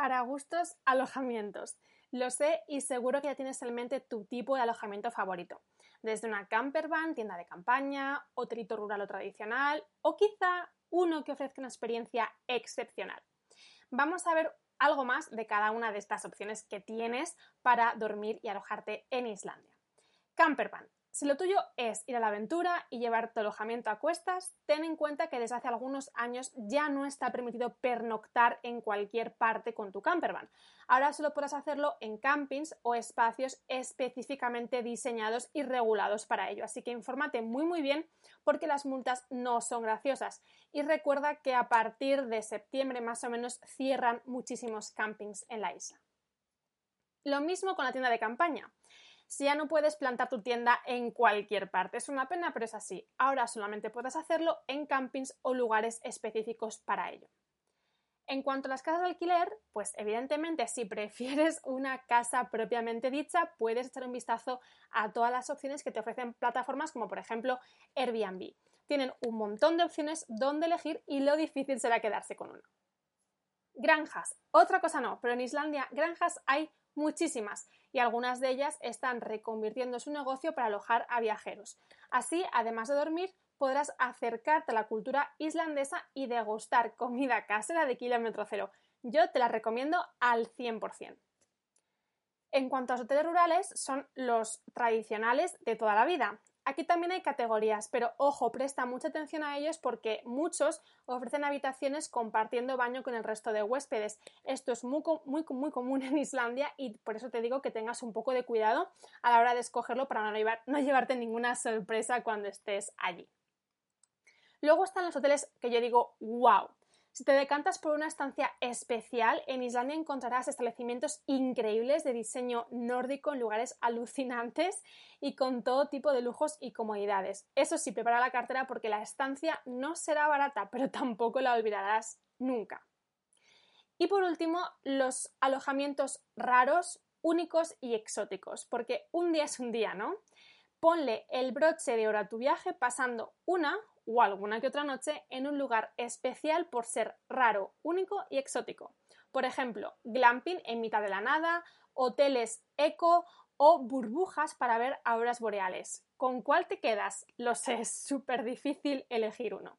Para gustos, alojamientos. Lo sé y seguro que ya tienes en mente tu tipo de alojamiento favorito. Desde una campervan, tienda de campaña, hotelito rural o tradicional, o quizá uno que ofrezca una experiencia excepcional. Vamos a ver algo más de cada una de estas opciones que tienes para dormir y alojarte en Islandia. Campervan si lo tuyo es ir a la aventura y llevar tu alojamiento a cuestas, ten en cuenta que desde hace algunos años ya no está permitido pernoctar en cualquier parte con tu campervan. Ahora solo podrás hacerlo en campings o espacios específicamente diseñados y regulados para ello. Así que infórmate muy muy bien porque las multas no son graciosas. Y recuerda que a partir de septiembre más o menos cierran muchísimos campings en la isla. Lo mismo con la tienda de campaña si ya no puedes plantar tu tienda en cualquier parte. Es una pena, pero es así. Ahora solamente puedes hacerlo en campings o lugares específicos para ello. En cuanto a las casas de alquiler, pues evidentemente si prefieres una casa propiamente dicha, puedes echar un vistazo a todas las opciones que te ofrecen plataformas como por ejemplo Airbnb. Tienen un montón de opciones donde elegir y lo difícil será quedarse con una. Granjas. Otra cosa no, pero en Islandia granjas hay muchísimas y algunas de ellas están reconvirtiendo su negocio para alojar a viajeros. Así, además de dormir, podrás acercarte a la cultura islandesa y degustar comida casera de kilómetro cero. Yo te la recomiendo al 100%. En cuanto a los hoteles rurales, son los tradicionales de toda la vida. Aquí también hay categorías, pero ojo, presta mucha atención a ellos porque muchos ofrecen habitaciones compartiendo baño con el resto de huéspedes. Esto es muy, común en Islandia y por eso te digo que tengas un poco de cuidado a la hora de escogerlo para no, no llevarte ninguna sorpresa cuando estés allí. Luego están los hoteles que yo digo, wow, si te decantas por una estancia especial, en Islandia encontrarás establecimientos increíbles de diseño nórdico en lugares alucinantes y con todo tipo de lujos y comodidades. Eso sí, prepara la cartera porque la estancia no será barata, pero tampoco la olvidarás nunca. Y por último, los alojamientos raros, únicos y exóticos, porque un día es un día, ¿no? Ponle el broche de oro a tu viaje pasando una o alguna que otra noche en un lugar especial por ser raro, único y exótico. Por ejemplo, glamping en mitad de la nada, hoteles eco o burbujas para ver auroras boreales. ¿Con cuál te quedas? Lo sé, es súper difícil elegir uno.